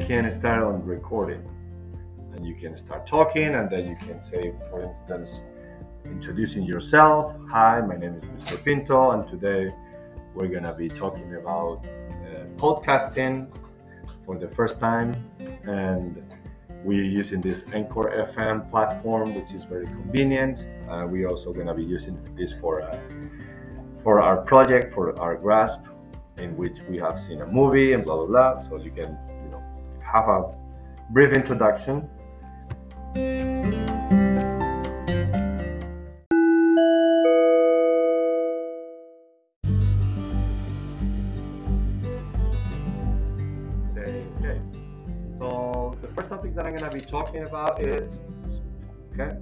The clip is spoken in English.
can start on recording. And you can start talking, and then you can say, for instance, introducing yourself. Hi, my name is Mr. Pinto, and today we're gonna be talking about uh, podcasting for the first time. And we're using this Anchor FM platform, which is very convenient. Uh, we're also gonna be using this for uh, for our project, for our grasp, in which we have seen a movie and blah blah blah. So you can, you have a brief introduction. Okay. So the first topic that I'm gonna be talking about is okay